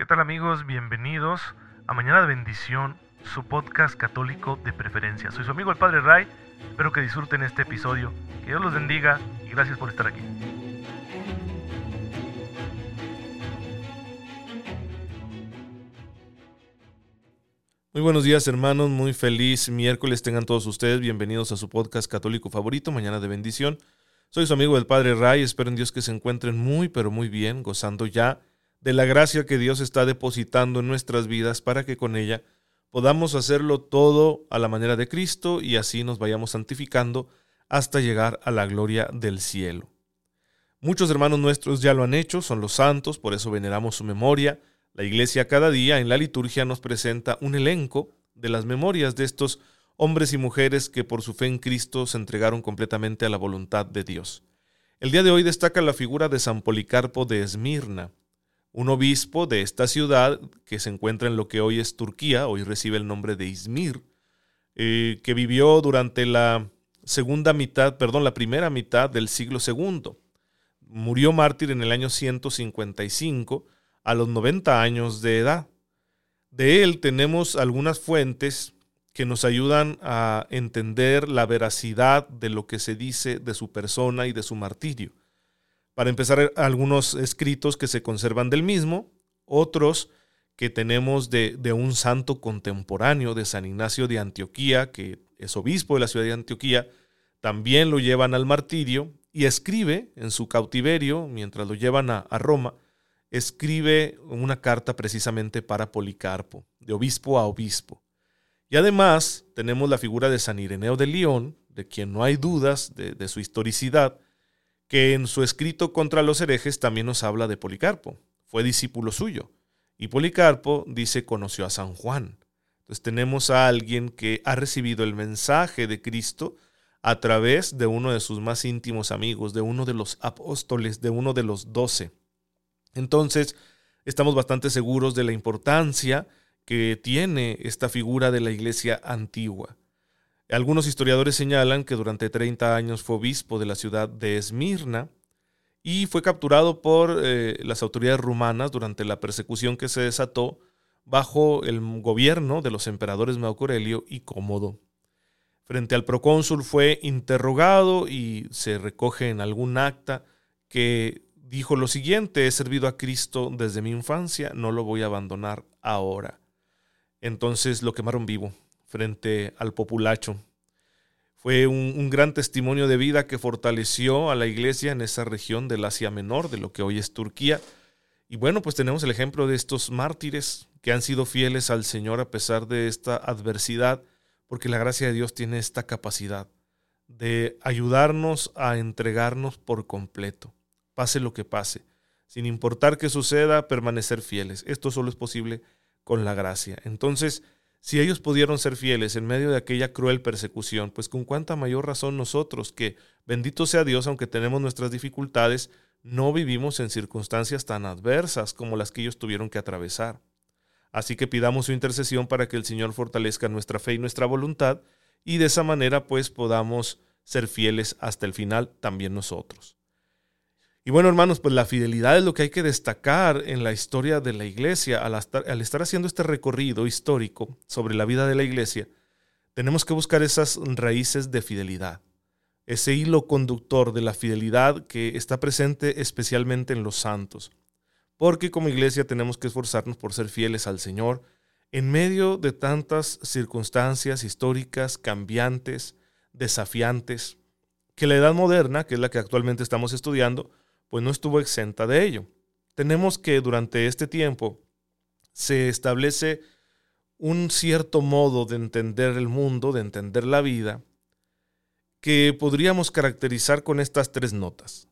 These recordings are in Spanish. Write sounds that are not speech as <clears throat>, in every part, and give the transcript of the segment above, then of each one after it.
¿Qué tal amigos? Bienvenidos a Mañana de Bendición, su podcast católico de preferencia. Soy su amigo el Padre Ray, espero que disfruten este episodio, que Dios los bendiga y gracias por estar aquí. Muy buenos días hermanos, muy feliz miércoles tengan todos ustedes, bienvenidos a su podcast católico favorito, Mañana de Bendición. Soy su amigo el Padre Ray, espero en Dios que se encuentren muy pero muy bien, gozando ya de la gracia que Dios está depositando en nuestras vidas para que con ella podamos hacerlo todo a la manera de Cristo y así nos vayamos santificando hasta llegar a la gloria del cielo. Muchos hermanos nuestros ya lo han hecho, son los santos, por eso veneramos su memoria. La iglesia cada día en la liturgia nos presenta un elenco de las memorias de estos hombres y mujeres que por su fe en Cristo se entregaron completamente a la voluntad de Dios. El día de hoy destaca la figura de San Policarpo de Esmirna, un obispo de esta ciudad que se encuentra en lo que hoy es Turquía, hoy recibe el nombre de Izmir, eh, que vivió durante la segunda mitad, perdón, la primera mitad del siglo II. Murió mártir en el año 155 a los 90 años de edad. De él tenemos algunas fuentes que nos ayudan a entender la veracidad de lo que se dice de su persona y de su martirio. Para empezar, algunos escritos que se conservan del mismo, otros que tenemos de, un santo contemporáneo de San Ignacio de Antioquía, que es obispo de la ciudad de Antioquía, también lo llevan al martirio y escribe en su cautiverio, mientras lo llevan a, Roma, escribe una carta precisamente para Policarpo, de obispo a obispo. Y además tenemos la figura de San Ireneo de León, de quien no hay dudas de, de su historicidad, que en su escrito contra los herejes también nos habla de Policarpo. Fue discípulo suyo. Y Policarpo dice conoció a San Juan. Entonces tenemos a alguien que ha recibido el mensaje de Cristo a través de uno de sus más íntimos amigos, de uno de los apóstoles, de uno de los doce. Entonces, estamos bastante seguros de la importancia que tiene esta figura de la iglesia antigua. Algunos historiadores señalan que durante 30 años fue obispo de la ciudad de Esmirna y fue capturado por eh, las autoridades rumanas durante la persecución que se desató bajo el gobierno de los emperadores Marco Aurelio y Cómodo. Frente al procónsul fue interrogado y se recoge en algún acta que dijo lo siguiente, he servido a Cristo desde mi infancia, no lo voy a abandonar ahora. Entonces lo quemaron vivo frente al populacho. Fue un, gran testimonio de vida que fortaleció a la iglesia en esa región del Asia Menor, de lo que hoy es Turquía. Y bueno, pues tenemos el ejemplo de estos mártires que han sido fieles al Señor a pesar de esta adversidad, porque la gracia de Dios tiene esta capacidad de ayudarnos a entregarnos por completo, pase lo que pase, sin importar qué suceda, permanecer fieles. Esto solo es posible con la gracia. Entonces, si ellos pudieron ser fieles en medio de aquella cruel persecución, pues con cuánta mayor razón nosotros, que bendito sea Dios, aunque tenemos nuestras dificultades, no vivimos en circunstancias tan adversas como las que ellos tuvieron que atravesar. Así que pidamos su intercesión para que el Señor fortalezca nuestra fe y nuestra voluntad, y de esa manera pues podamos ser fieles hasta el final también nosotros. Y bueno, hermanos, pues la fidelidad es lo que hay que destacar en la historia de la iglesia. Al estar, haciendo este recorrido histórico sobre la vida de la iglesia, tenemos que buscar esas raíces de fidelidad, ese hilo conductor de la fidelidad que está presente especialmente en los santos. Porque como iglesia tenemos que esforzarnos por ser fieles al Señor en medio de tantas circunstancias históricas cambiantes, desafiantes, que la edad moderna, que es la que actualmente estamos estudiando, pues no estuvo exenta de ello. Tenemos que durante este tiempo se establece un cierto modo de entender el mundo, de entender la vida, que podríamos caracterizar con estas tres notas.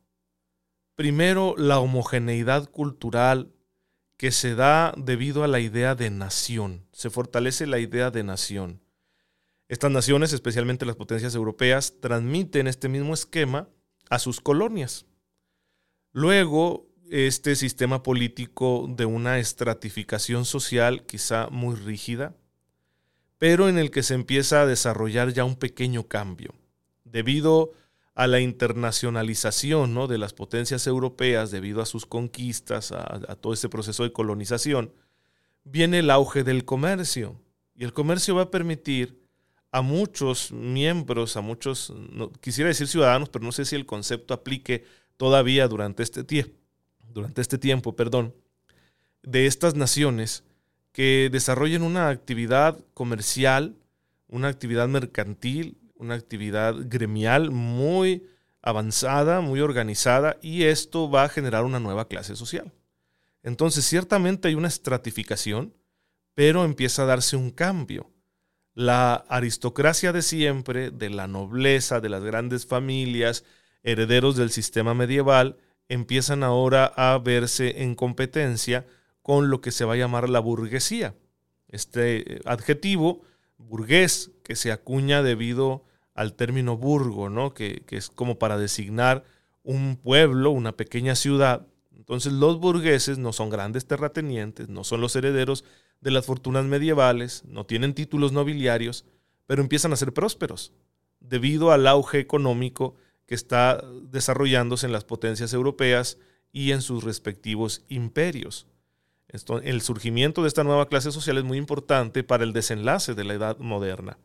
Primero, la homogeneidad cultural que se da debido a la idea de nación. Se fortalece la idea de nación. Estas naciones, especialmente las potencias europeas, transmiten este mismo esquema a sus colonias. Luego, este sistema político de una estratificación social quizá muy rígida, pero en el que se empieza a desarrollar ya un pequeño cambio, debido a la internacionalización ¿no? de las potencias europeas debido a sus conquistas, a, todo este proceso de colonización, viene el auge del comercio. Y el comercio va a permitir a muchos miembros, a muchos, no, quisiera decir ciudadanos, pero no sé si el concepto aplique todavía durante este, tiempo, durante este tiempo, perdón, de estas naciones que desarrollen una actividad comercial, una actividad mercantil, una actividad gremial muy avanzada, muy organizada, y esto va a generar una nueva clase social. Entonces, ciertamente hay una estratificación, pero empieza a darse un cambio. La aristocracia de siempre, de la nobleza, de las grandes familias, herederos del sistema medieval, empiezan ahora a verse en competencia con lo que se va a llamar la burguesía. Este eh, adjetivo, burgués, que se acuña debido al término burgo, ¿no? que, que es como para designar un pueblo, una pequeña ciudad. Entonces los burgueses no son grandes terratenientes, no son los herederos de las fortunas medievales, no tienen títulos nobiliarios, pero empiezan a ser prósperos debido al auge económico que está desarrollándose en las potencias europeas y en sus respectivos imperios. Esto, el surgimiento de esta nueva clase social es muy importante para el desenlace de la edad moderna.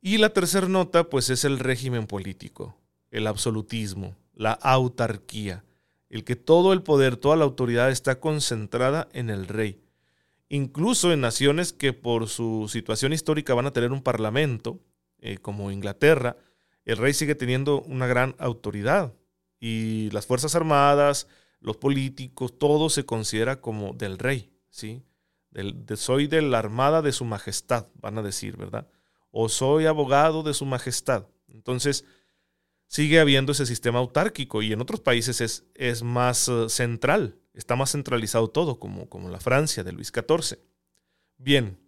Y la tercera nota, pues, es el régimen político, el absolutismo, la autarquía, el que todo el poder, toda la autoridad está concentrada en el rey. Incluso en naciones que por su situación histórica van a tener un parlamento, eh, como Inglaterra, el rey sigue teniendo una gran autoridad y las Fuerzas Armadas, los políticos, todo se considera como del rey, ¿sí? soy de la Armada de su Majestad, van a decir, ¿verdad? O soy abogado de su Majestad. Entonces, sigue habiendo ese sistema autárquico y en otros países es, es más uh, central, está más centralizado todo, como, como la Francia de Luis XIV. Bien,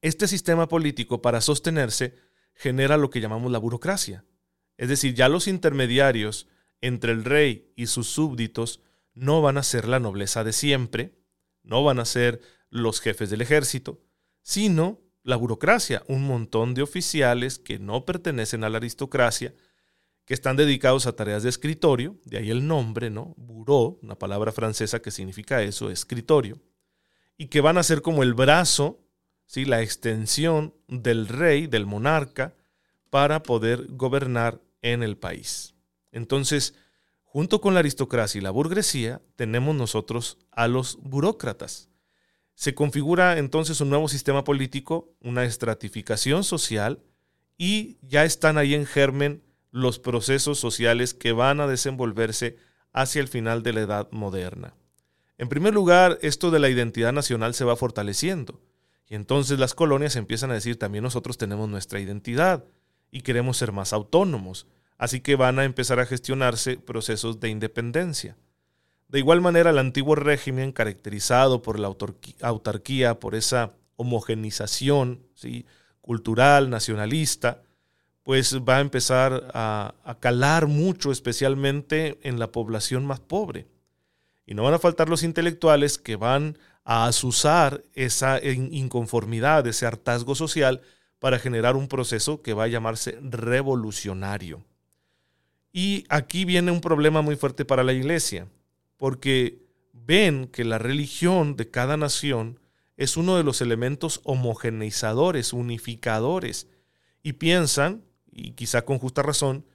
este sistema político para sostenerse genera lo que llamamos la burocracia. Es decir, ya los intermediarios entre el rey y sus súbditos no van a ser la nobleza de siempre, no van a ser los jefes del ejército, sino la burocracia, un montón de oficiales que no pertenecen a la aristocracia, que están dedicados a tareas de escritorio, de ahí el nombre, ¿no? Bureau, una palabra francesa que significa eso, escritorio, y que van a ser como el brazo la extensión del rey, del monarca, para poder gobernar en el país. Entonces, junto con la aristocracia y la burguesía, tenemos nosotros a los burócratas. Se configura entonces un nuevo sistema político, una estratificación social, y ya están ahí en germen los procesos sociales que van a desenvolverse hacia el final de la edad moderna. En primer lugar, esto de la identidad nacional se va fortaleciendo. Y entonces las colonias empiezan a decir, también nosotros tenemos nuestra identidad y queremos ser más autónomos. Así que van a empezar a gestionarse procesos de independencia. De igual manera, el antiguo régimen, caracterizado por la autarquía, por esa homogenización cultural, nacionalista, pues va a empezar a calar mucho, especialmente en la población más pobre. Y no van a faltar los intelectuales que van a asusar esa inconformidad, ese hartazgo social para generar un proceso que va a llamarse revolucionario. Y aquí viene un problema muy fuerte para la iglesia, porque ven que la religión de cada nación es uno de los elementos homogeneizadores, unificadores, y piensan, y quizá con justa razón,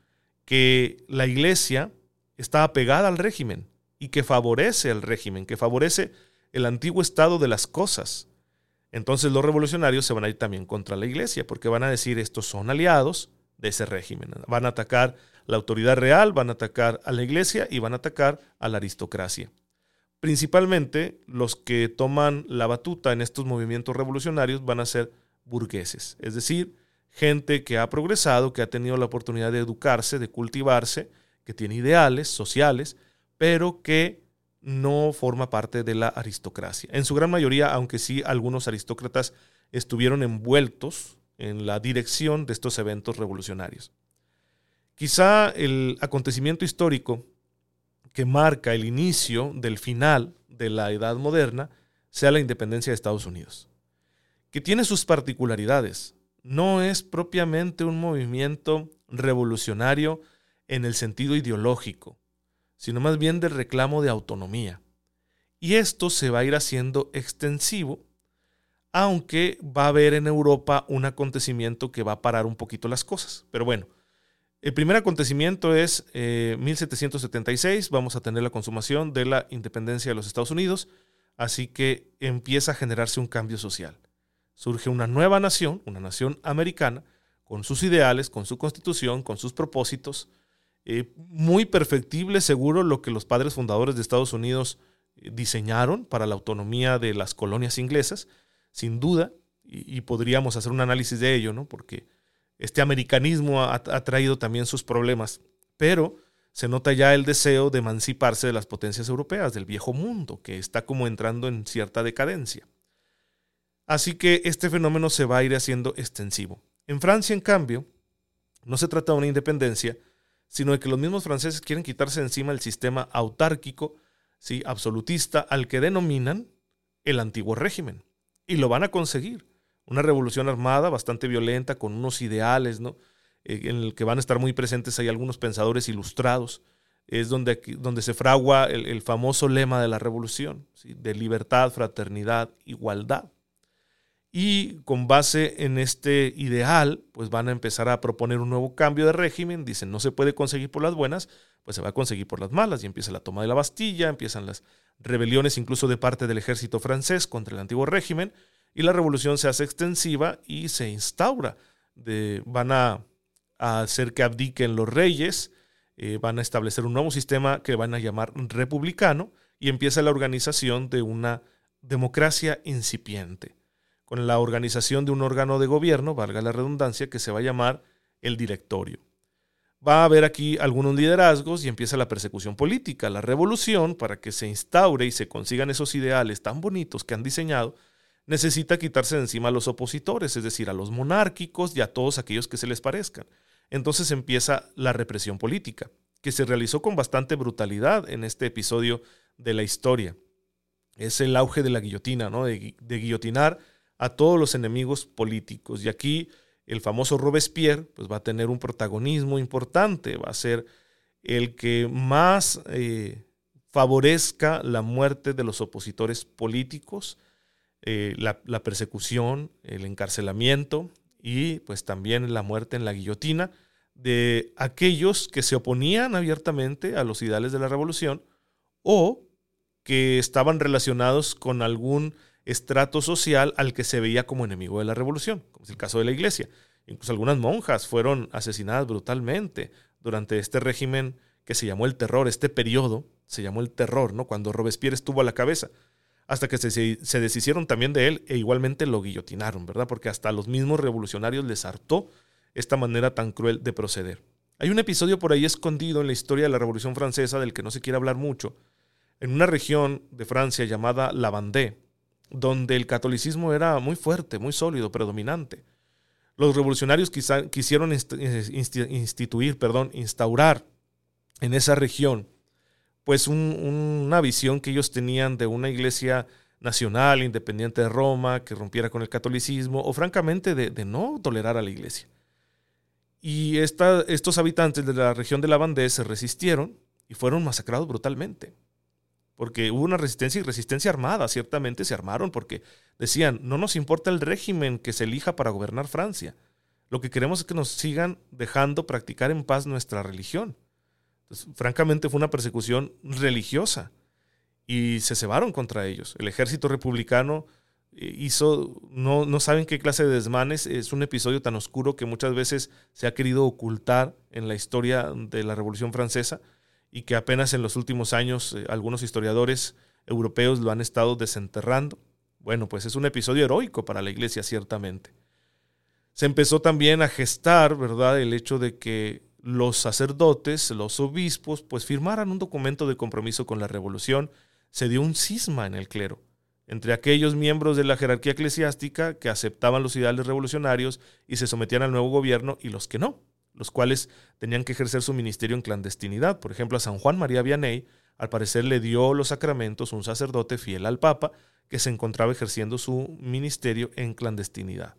que la iglesia está apegada al régimen y que favorece al régimen, que favorece el antiguo estado de las cosas. Entonces los revolucionarios se van a ir también contra la iglesia, porque van a decir estos son aliados de ese régimen. Van a atacar la autoridad real, van a atacar a la iglesia y van a atacar a la aristocracia. Principalmente los que toman la batuta en estos movimientos revolucionarios van a ser burgueses, es decir, gente que ha progresado, que ha tenido la oportunidad de educarse, de cultivarse, que tiene ideales sociales, pero que no forma parte de la aristocracia. En su gran mayoría, aunque sí algunos aristócratas estuvieron envueltos en la dirección de estos eventos revolucionarios. Quizá el acontecimiento histórico que marca el inicio del final de la Edad Moderna sea la independencia de Estados Unidos, que tiene sus particularidades. No es propiamente un movimiento revolucionario en el sentido ideológico, sino más bien del reclamo de autonomía. Y esto se va a ir haciendo extensivo, aunque va a haber en Europa un acontecimiento que va a parar un poquito las cosas. Pero bueno, el primer acontecimiento es 1776, eh, vamos a tener la consumación de la independencia de los Estados Unidos, así que empieza a generarse un cambio social. Surge una nueva nación, una nación americana, con sus ideales, con su constitución, con sus propósitos, eh, muy perfectible seguro lo que los padres fundadores de Estados Unidos eh, diseñaron para la autonomía de las colonias inglesas, sin duda, y, podríamos hacer un análisis de ello, ¿no? porque este americanismo ha, traído también sus problemas, pero se nota ya el deseo de emanciparse de las potencias europeas, del viejo mundo, que está como entrando en cierta decadencia. Así que este fenómeno se va a ir haciendo extensivo. En Francia, en cambio, no se trata de una independencia, sino de que los mismos franceses quieren quitarse encima el sistema autárquico, ¿sí? absolutista, al que denominan el antiguo régimen. Y lo van a conseguir una revolución armada bastante violenta, con unos ideales, ¿no? Eh, en el que van a estar muy presentes hay algunos pensadores ilustrados. Es donde, donde se fragua el, famoso lema de la revolución, de libertad, fraternidad, igualdad. Y con base en este ideal, pues van a empezar a proponer un nuevo cambio de régimen. Dicen, no se puede conseguir por las buenas, pues se va a conseguir por las malas. Y empieza la toma de la Bastilla, empiezan las rebeliones incluso de parte del ejército francés contra el antiguo régimen y la revolución se hace extensiva y se instaura. De, van a, hacer que abdiquen los reyes, eh, van a establecer un nuevo sistema que van a llamar republicano y empieza la organización de una democracia incipiente, con la organización de un órgano de gobierno, valga la redundancia, que se va a llamar el directorio. Va a haber aquí algunos liderazgos y empieza la persecución política, la revolución, para que se instaure y se consigan esos ideales tan bonitos que han diseñado, necesita quitarse de encima a los opositores, es decir, a los monárquicos y a todos aquellos que se les parezcan. Entonces empieza la represión política, que se realizó con bastante brutalidad en este episodio de la historia. Es el auge de la guillotina, ¿no? de, guillotinar a todos los enemigos políticos. Y aquí el famoso Robespierre pues, va a tener un protagonismo importante, va a ser el que más eh, favorezca la muerte de los opositores políticos, eh, la, persecución, el encarcelamiento y pues también la muerte en la guillotina de aquellos que se oponían abiertamente a los ideales de la revolución o que estaban relacionados con algún estrato social al que se veía como enemigo de la revolución, como es el caso de la iglesia. Incluso algunas monjas fueron asesinadas brutalmente durante este régimen que se llamó el terror, este periodo se llamó el terror, ¿no? Cuando Robespierre estuvo a la cabeza hasta que se, se, deshicieron también de él e igualmente lo guillotinaron, ¿verdad? Porque hasta los mismos revolucionarios les hartó esta manera tan cruel de proceder. Hay un episodio por ahí escondido en la historia de la Revolución Francesa del que no se quiere hablar mucho, en una región de Francia llamada La Vendée, donde el catolicismo era muy fuerte, muy sólido, predominante. Los revolucionarios quizá, quisieron instituir, perdón, instaurar en esa región pues una visión que ellos tenían de una iglesia nacional, independiente de Roma, que rompiera con el catolicismo, o francamente de, no tolerar a la iglesia. Y estos habitantes de la región de la se resistieron y fueron masacrados brutalmente. Porque hubo una resistencia y resistencia armada, ciertamente se armaron porque decían, no nos importa el régimen que se elija para gobernar Francia. Lo que queremos es que nos sigan dejando practicar en paz nuestra religión francamente fue una persecución religiosa y se cebaron contra ellos. El ejército republicano eh, hizo, no, no saben qué clase de desmanes, es un episodio tan oscuro que muchas veces se ha querido ocultar en la historia de la Revolución Francesa y que apenas en los últimos años eh, algunos historiadores europeos lo han estado desenterrando. Bueno, pues es un episodio heroico para la iglesia, ciertamente. Se empezó también a gestar, ¿verdad?, el hecho de que los sacerdotes, los obispos, pues firmaran un documento de compromiso con la revolución, se dio un cisma en el clero entre aquellos miembros de la jerarquía eclesiástica que aceptaban los ideales revolucionarios y se sometían al nuevo gobierno y los que no, los cuales tenían que ejercer su ministerio en clandestinidad. Por ejemplo, a San Juan María Vianney, al parecer le dio los sacramentos un sacerdote fiel al Papa que se encontraba ejerciendo su ministerio en clandestinidad.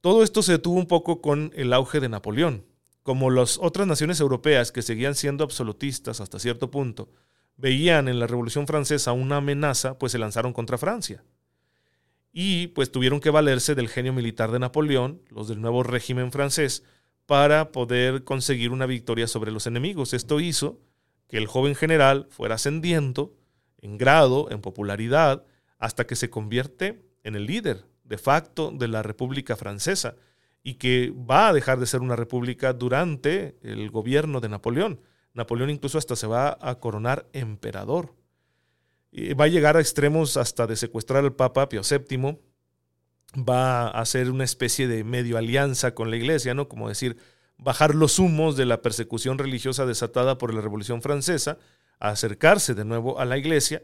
Todo esto se detuvo un poco con el auge de Napoleón, como las otras naciones europeas que seguían siendo absolutistas hasta cierto punto, veían en la Revolución Francesa una amenaza, pues se lanzaron contra Francia. Y pues tuvieron que valerse del genio militar de Napoleón, los del nuevo régimen francés, para poder conseguir una victoria sobre los enemigos. Esto hizo que el joven general fuera ascendiendo en grado, en popularidad, hasta que se convierte en el líder de facto de la República Francesa y que va a dejar de ser una república durante el gobierno de Napoleón. Napoleón incluso hasta se va a coronar emperador. Y va a llegar a extremos hasta de secuestrar al Papa Pío VII, va a hacer una especie de medio alianza con la iglesia, ¿no? Como decir, bajar los humos de la persecución religiosa desatada por la Revolución Francesa, a acercarse de nuevo a la iglesia,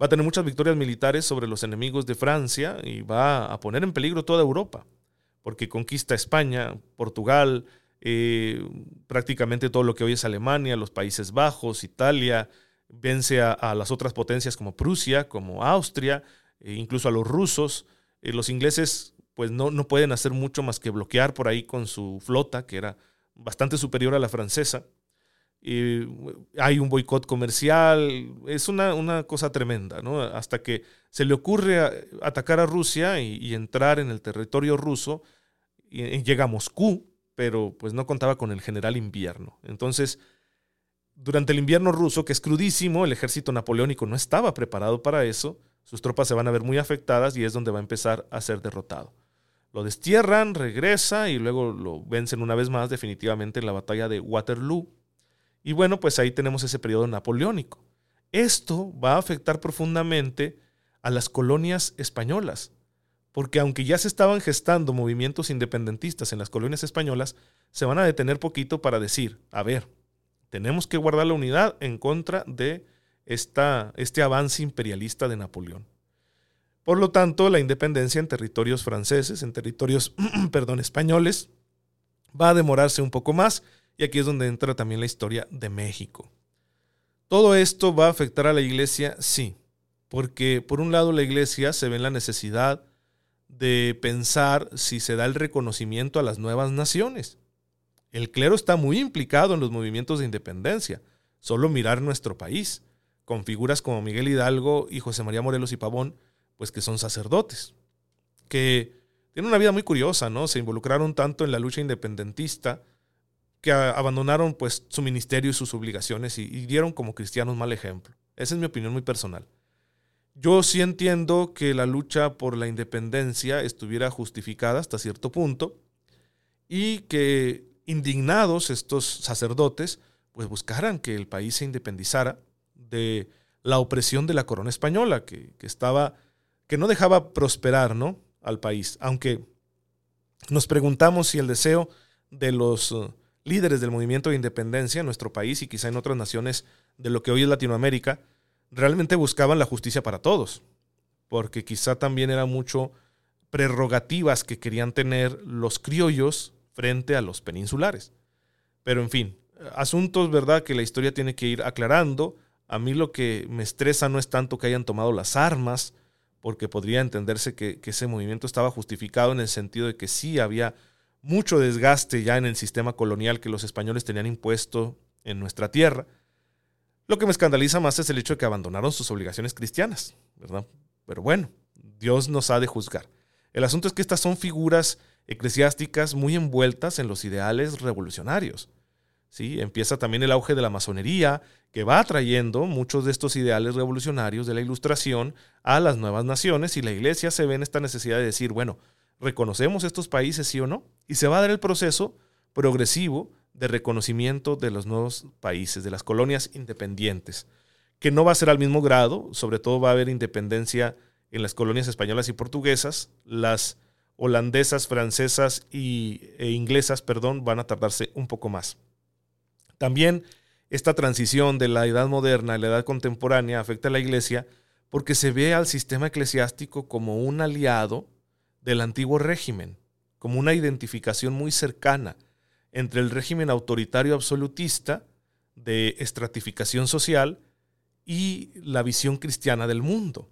va a tener muchas victorias militares sobre los enemigos de Francia y va a poner en peligro toda Europa, porque conquista España, Portugal, eh, prácticamente todo lo que hoy es Alemania, los Países Bajos, Italia, vence a, las otras potencias como Prusia, como Austria, e incluso a los rusos. Eh, los ingleses pues no, no pueden hacer mucho más que bloquear por ahí con su flota, que era bastante superior a la francesa. hay un boicot comercial, es una, cosa tremenda, ¿no? Hasta que se le ocurre atacar a Rusia y, entrar en el territorio ruso, y, llega a Moscú, pero pues no contaba con el general invierno. Entonces, durante el invierno ruso, que es crudísimo, el ejército napoleónico no estaba preparado para eso, sus tropas se van a ver muy afectadas y es donde va a empezar a ser derrotado. Lo destierran, regresa y luego lo vencen una vez más definitivamente en la batalla de Waterloo. Y bueno, pues ahí tenemos ese periodo napoleónico. Esto va a afectar profundamente a las colonias españolas, porque aunque ya se estaban gestando movimientos independentistas en las colonias españolas, se van a detener poquito para decir, a ver, tenemos que guardar la unidad en contra de esta, este avance imperialista de Napoleón. Por lo tanto, la independencia en territorios franceses, en territorios, <clears throat> perdón, españoles, va a demorarse un poco más y aquí es donde entra también la historia de México. ¿Todo esto va a afectar a la iglesia? Sí, porque por un lado la iglesia se ve en la necesidad de pensar si se da el reconocimiento a las nuevas naciones. El clero está muy implicado en los movimientos de independencia. Solo mirar nuestro país, con figuras como Miguel Hidalgo y José María Morelos y Pavón, pues que son sacerdotes, que tienen una vida muy curiosa, ¿no? Se involucraron tanto en la lucha independentista que abandonaron pues su ministerio y sus obligaciones y, y dieron como cristianos mal ejemplo. Esa es mi opinión muy personal. Yo sí entiendo que la lucha por la independencia estuviera justificada hasta cierto punto y que indignados estos sacerdotes, pues buscaran que el país se independizara la opresión de la corona española, que, estaba, que no dejaba prosperar, ¿no? al país. Aunque nos preguntamos si el deseo de los uh, líderes del movimiento de independencia en nuestro país y quizá en otras naciones de lo que hoy es Latinoamérica, realmente buscaban la justicia para todos, porque quizá también era mucho prerrogativas que querían tener los criollos frente a los peninsulares. Pero en fin, asuntos, ¿verdad?, que la historia tiene que ir aclarando. A mí lo que me estresa no es tanto que hayan tomado las armas, porque podría entenderse que, ese movimiento estaba justificado en el sentido de que sí había mucho desgaste ya en el sistema colonial que los españoles tenían impuesto en nuestra tierra. Lo que me escandaliza más es el hecho de que abandonaron sus obligaciones cristianas, ¿verdad? Pero bueno, Dios nos ha de juzgar. El asunto es que estas son figuras eclesiásticas muy envueltas en los ideales revolucionarios. ¿Sí? Empieza también el auge de la masonería, que va atrayendo muchos de estos ideales revolucionarios de la ilustración a las nuevas naciones y la iglesia se ve en esta necesidad de decir, bueno, reconocemos estos países, sí o no, y se va a dar el proceso progresivo de reconocimiento de los nuevos países, de las colonias independientes, que no va a ser al mismo grado, sobre todo va a haber independencia en las colonias españolas y portuguesas, las holandesas, francesas y, e inglesas, perdón, van a tardarse un poco más. También esta transición de la edad moderna a la edad contemporánea afecta a la iglesia porque se ve al sistema eclesiástico como un aliado del antiguo régimen, como una identificación muy cercana entre el régimen autoritario absolutista de estratificación social y la visión cristiana del mundo.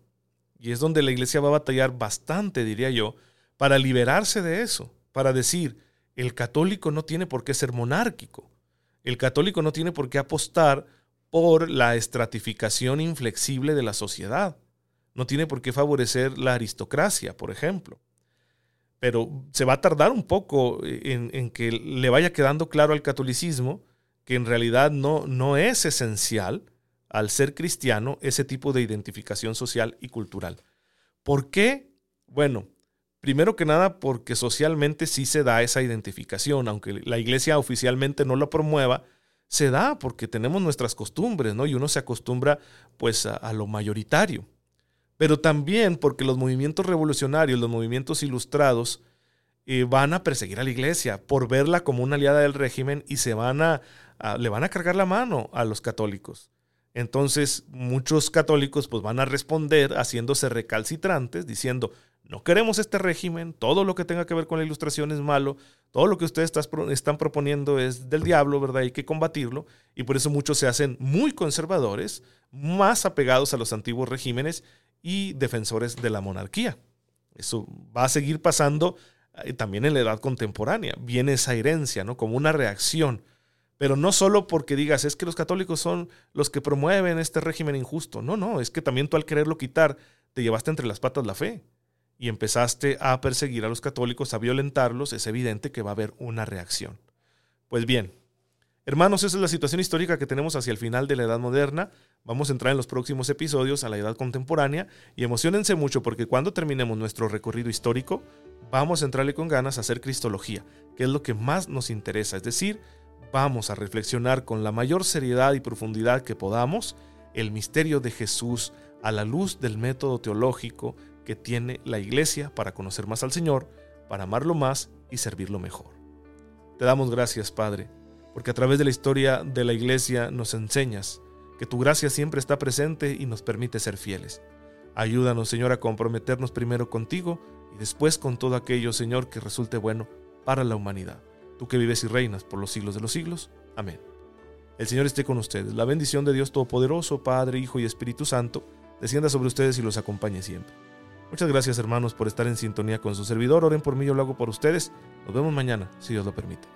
Y es donde la iglesia va a batallar bastante, diría yo, para liberarse de eso, para decir, el católico no tiene por qué ser monárquico. El católico no tiene por qué apostar por la estratificación inflexible de la sociedad. No tiene por qué favorecer la aristocracia, por ejemplo. Pero se va a tardar un poco en, en que le vaya quedando claro al catolicismo que en realidad no, no es esencial al ser cristiano ese tipo de identificación social y cultural. ¿Por qué? Bueno, Primero que nada porque socialmente sí se da esa identificación, aunque la iglesia oficialmente no lo promueva, se da porque tenemos nuestras costumbres, ¿no? Y uno se acostumbra pues a, lo mayoritario. Pero también porque los movimientos revolucionarios, los movimientos ilustrados, eh, van a perseguir a la iglesia por verla como una aliada del régimen y se van a, le van a cargar la mano a los católicos. Entonces, muchos católicos pues van a responder haciéndose recalcitrantes, diciendo, no queremos este régimen, todo lo que tenga que ver con la ilustración es malo, todo lo que ustedes están proponiendo es del diablo, ¿verdad? Hay que combatirlo y por eso muchos se hacen muy conservadores, más apegados a los antiguos regímenes y defensores de la monarquía. Eso va a seguir pasando eh, también en la edad contemporánea. Viene esa herencia, ¿no? Como una reacción. Pero no solo porque digas, es que los católicos son los que promueven este régimen injusto. No, no, es que también tú al quererlo quitar, te llevaste entre las patas la fe y empezaste a perseguir a los católicos, a violentarlos, es evidente que va a haber una reacción. Pues bien, hermanos, esa es la situación histórica que tenemos hacia el final de la Edad Moderna. Vamos a entrar en los próximos episodios a la Edad Contemporánea y emocionense mucho porque cuando terminemos nuestro recorrido histórico, vamos a entrarle con ganas a hacer Cristología, que es lo que más nos interesa, es decir, vamos a reflexionar con la mayor seriedad y profundidad que podamos el misterio de Jesús a la luz del método teológico, que tiene la iglesia para conocer más al Señor, para amarlo más y servirlo mejor. Te damos gracias, Padre, porque a través de la historia de la iglesia nos enseñas que tu gracia siempre está presente y nos permite ser fieles. Ayúdanos, Señor, a comprometernos primero contigo y después con todo aquello, Señor, que resulte bueno para la humanidad. Tú que vives y reinas por los siglos de los siglos. Amén. El Señor esté con ustedes. La bendición de Dios Todopoderoso, Padre, Hijo y Espíritu Santo, descienda sobre ustedes y los acompañe siempre. Muchas gracias hermanos por estar en sintonía con su servidor. Oren por mí, yo lo hago por ustedes. Nos vemos mañana, si Dios lo permite.